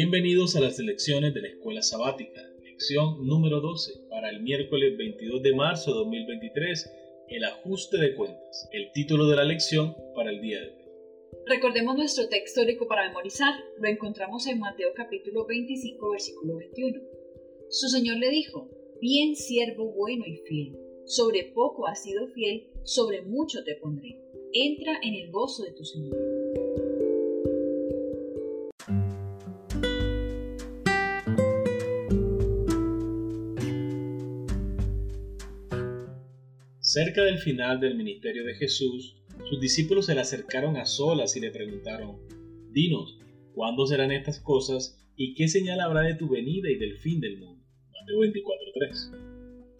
Bienvenidos a las lecciones de la Escuela Sabática, lección número 12 para el miércoles 22 de marzo de 2023, el ajuste de cuentas, el título de la lección para el día de hoy. Recordemos nuestro texto histórico para memorizar, lo encontramos en Mateo capítulo 25 versículo 21. Su Señor le dijo, bien siervo bueno y fiel, sobre poco has sido fiel, sobre mucho te pondré, entra en el gozo de tu Señor. Cerca del final del ministerio de Jesús, sus discípulos se le acercaron a solas y le preguntaron, Dinos, ¿cuándo serán estas cosas y qué señal habrá de tu venida y del fin del mundo? Mateo 24:3.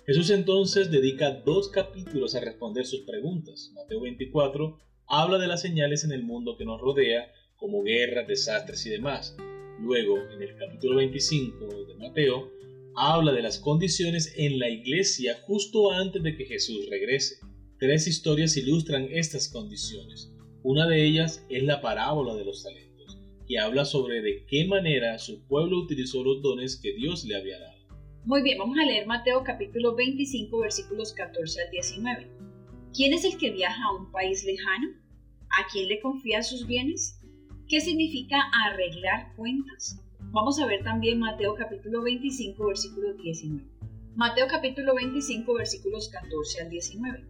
Jesús entonces dedica dos capítulos a responder sus preguntas. Mateo 24 habla de las señales en el mundo que nos rodea, como guerras, desastres y demás. Luego, en el capítulo 25 de Mateo, habla de las condiciones en la iglesia justo antes de que Jesús regrese. Tres historias ilustran estas condiciones. Una de ellas es la parábola de los talentos, que habla sobre de qué manera su pueblo utilizó los dones que Dios le había dado. Muy bien, vamos a leer Mateo capítulo 25 versículos 14 al 19. ¿Quién es el que viaja a un país lejano? ¿A quién le confía sus bienes? ¿Qué significa arreglar cuentas? Vamos a ver también Mateo capítulo 25 versículo 19. Mateo capítulo 25 versículos 14 al 19.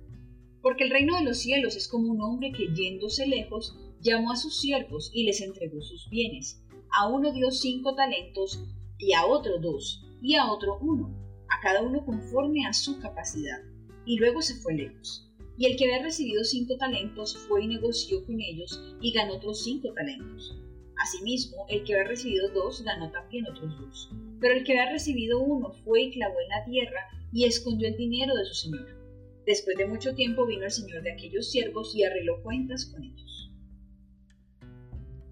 Porque el reino de los cielos es como un hombre que yéndose lejos llamó a sus siervos y les entregó sus bienes. A uno dio cinco talentos y a otro dos y a otro uno, a cada uno conforme a su capacidad. Y luego se fue lejos. Y el que había recibido cinco talentos fue y negoció con ellos y ganó otros cinco talentos. Asimismo, el que había recibido dos ganó también otros dos. Pero el que había recibido uno fue y clavó en la tierra y escondió el dinero de su señor. Después de mucho tiempo vino el señor de aquellos siervos y arregló cuentas con ellos.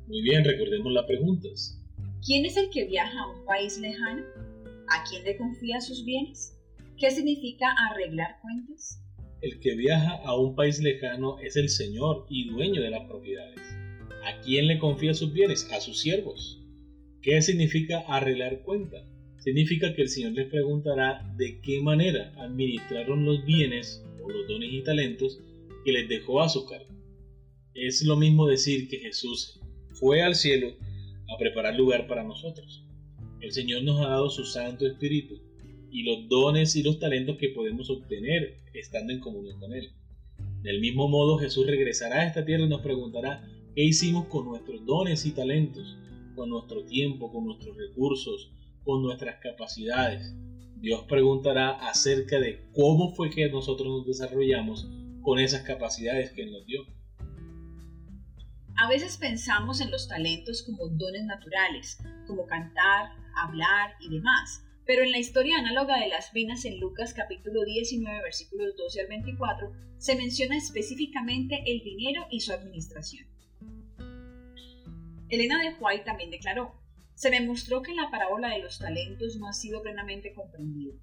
Muy bien, recordemos las preguntas. ¿Quién es el que viaja a un país lejano? ¿A quién le confía sus bienes? ¿Qué significa arreglar cuentas? El que viaja a un país lejano es el señor y dueño de las propiedades. ¿A quién le confía sus bienes? A sus siervos. ¿Qué significa arreglar cuenta? Significa que el Señor les preguntará de qué manera administraron los bienes o los dones y talentos que les dejó a su cargo. Es lo mismo decir que Jesús fue al cielo a preparar lugar para nosotros. El Señor nos ha dado su Santo Espíritu y los dones y los talentos que podemos obtener estando en comunión con Él. Del mismo modo, Jesús regresará a esta tierra y nos preguntará ¿Qué hicimos con nuestros dones y talentos? Con nuestro tiempo, con nuestros recursos, con nuestras capacidades. Dios preguntará acerca de cómo fue que nosotros nos desarrollamos con esas capacidades que Él nos dio. A veces pensamos en los talentos como dones naturales, como cantar, hablar y demás. Pero en la historia análoga de las venas en Lucas capítulo 19 versículos 12 al 24 se menciona específicamente el dinero y su administración. Elena de White también declaró, se demostró que la parábola de los talentos no ha sido plenamente comprendida.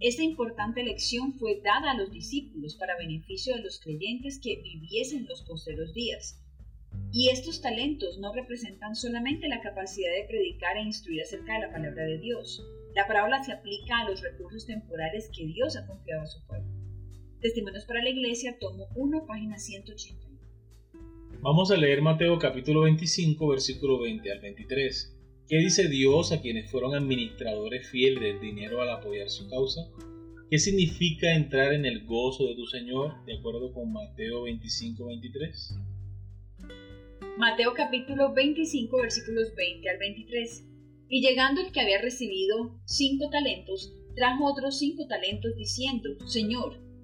Esta importante lección fue dada a los discípulos para beneficio de los creyentes que viviesen los posteros días. Y estos talentos no representan solamente la capacidad de predicar e instruir acerca de la palabra de Dios. La parábola se aplica a los recursos temporales que Dios ha confiado a su pueblo. Testimonios para la Iglesia, tomo 1, página 180. Vamos a leer Mateo capítulo 25, versículo 20 al 23. ¿Qué dice Dios a quienes fueron administradores fieles del dinero al apoyar su causa? ¿Qué significa entrar en el gozo de tu Señor de acuerdo con Mateo 25, 23? Mateo capítulo 25 versículos 20 al 23. Y llegando el que había recibido cinco talentos, trajo otros cinco talentos diciendo, Señor,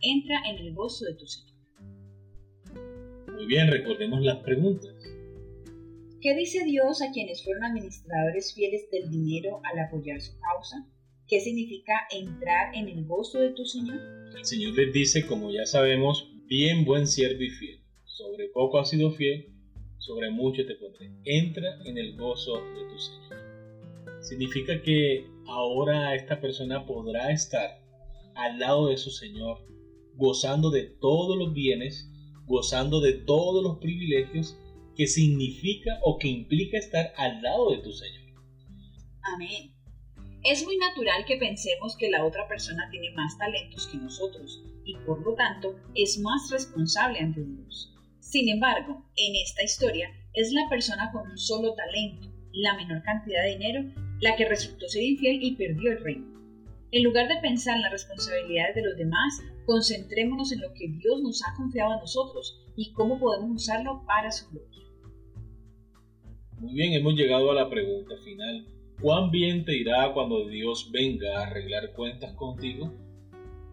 Entra en el gozo de tu Señor. Muy bien, recordemos las preguntas. ¿Qué dice Dios a quienes fueron administradores fieles del dinero al apoyar su causa? ¿Qué significa entrar en el gozo de tu Señor? El Señor les dice, como ya sabemos, bien buen siervo y fiel. Sobre poco has sido fiel, sobre mucho te pondré. Entra en el gozo de tu Señor. Significa que ahora esta persona podrá estar al lado de su Señor, gozando de todos los bienes, gozando de todos los privilegios que significa o que implica estar al lado de tu Señor. Amén. Es muy natural que pensemos que la otra persona tiene más talentos que nosotros y por lo tanto es más responsable ante Dios. Sin embargo, en esta historia es la persona con un solo talento, la menor cantidad de dinero, la que resultó ser infiel y perdió el reino. En lugar de pensar en las responsabilidades de los demás, concentrémonos en lo que Dios nos ha confiado a nosotros y cómo podemos usarlo para su gloria. Muy bien, hemos llegado a la pregunta final. ¿Cuán bien te irá cuando Dios venga a arreglar cuentas contigo?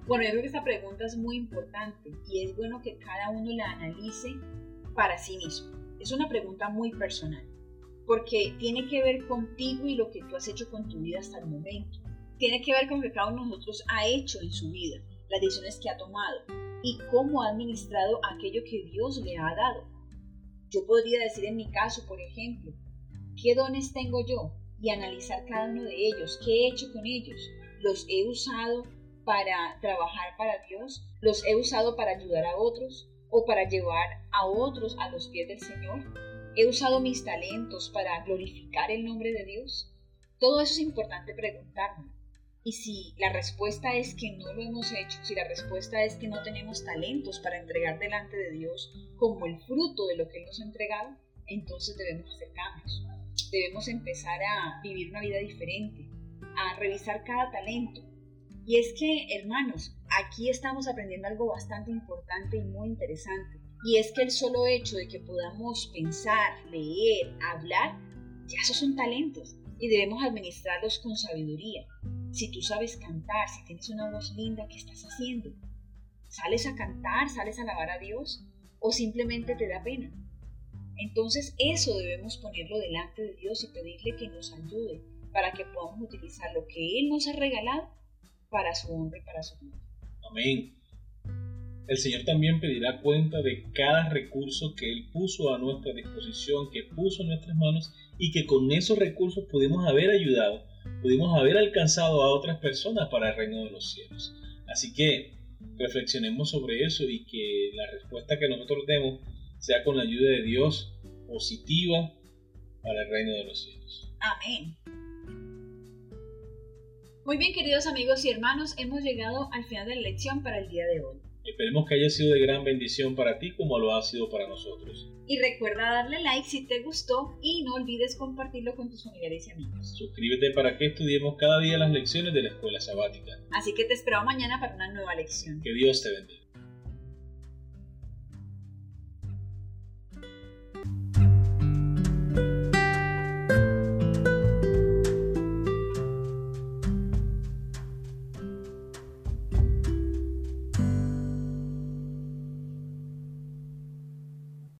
Bueno, yo creo que esta pregunta es muy importante y es bueno que cada uno la analice para sí mismo. Es una pregunta muy personal porque tiene que ver contigo y lo que tú has hecho con tu vida hasta el momento. Tiene que ver con lo que cada uno de nosotros ha hecho en su vida, las decisiones que ha tomado y cómo ha administrado aquello que Dios le ha dado. Yo podría decir en mi caso, por ejemplo, ¿qué dones tengo yo? Y analizar cada uno de ellos, qué he hecho con ellos. ¿Los he usado para trabajar para Dios? ¿Los he usado para ayudar a otros? ¿O para llevar a otros a los pies del Señor? ¿He usado mis talentos para glorificar el nombre de Dios? Todo eso es importante preguntarme. Y si la respuesta es que no lo hemos hecho, si la respuesta es que no tenemos talentos para entregar delante de Dios como el fruto de lo que Él nos ha entregado, entonces debemos hacer cambios. Debemos empezar a vivir una vida diferente, a revisar cada talento. Y es que, hermanos, aquí estamos aprendiendo algo bastante importante y muy interesante. Y es que el solo hecho de que podamos pensar, leer, hablar, ya esos son talentos y debemos administrarlos con sabiduría. Si tú sabes cantar, si tienes una voz linda, ¿qué estás haciendo? ¿Sales a cantar, sales a alabar a Dios o simplemente te da pena? Entonces eso debemos ponerlo delante de Dios y pedirle que nos ayude para que podamos utilizar lo que Él nos ha regalado para su honra y para su gloria. Amén. El Señor también pedirá cuenta de cada recurso que Él puso a nuestra disposición, que puso en nuestras manos y que con esos recursos pudimos haber ayudado pudimos haber alcanzado a otras personas para el reino de los cielos. Así que reflexionemos sobre eso y que la respuesta que nosotros demos sea con la ayuda de Dios positiva para el reino de los cielos. Amén. Muy bien, queridos amigos y hermanos, hemos llegado al final de la lección para el día de hoy. Esperemos que haya sido de gran bendición para ti como lo ha sido para nosotros. Y recuerda darle like si te gustó y no olvides compartirlo con tus familiares y amigos. Suscríbete para que estudiemos cada día las lecciones de la escuela sabática. Así que te espero mañana para una nueva lección. Que Dios te bendiga.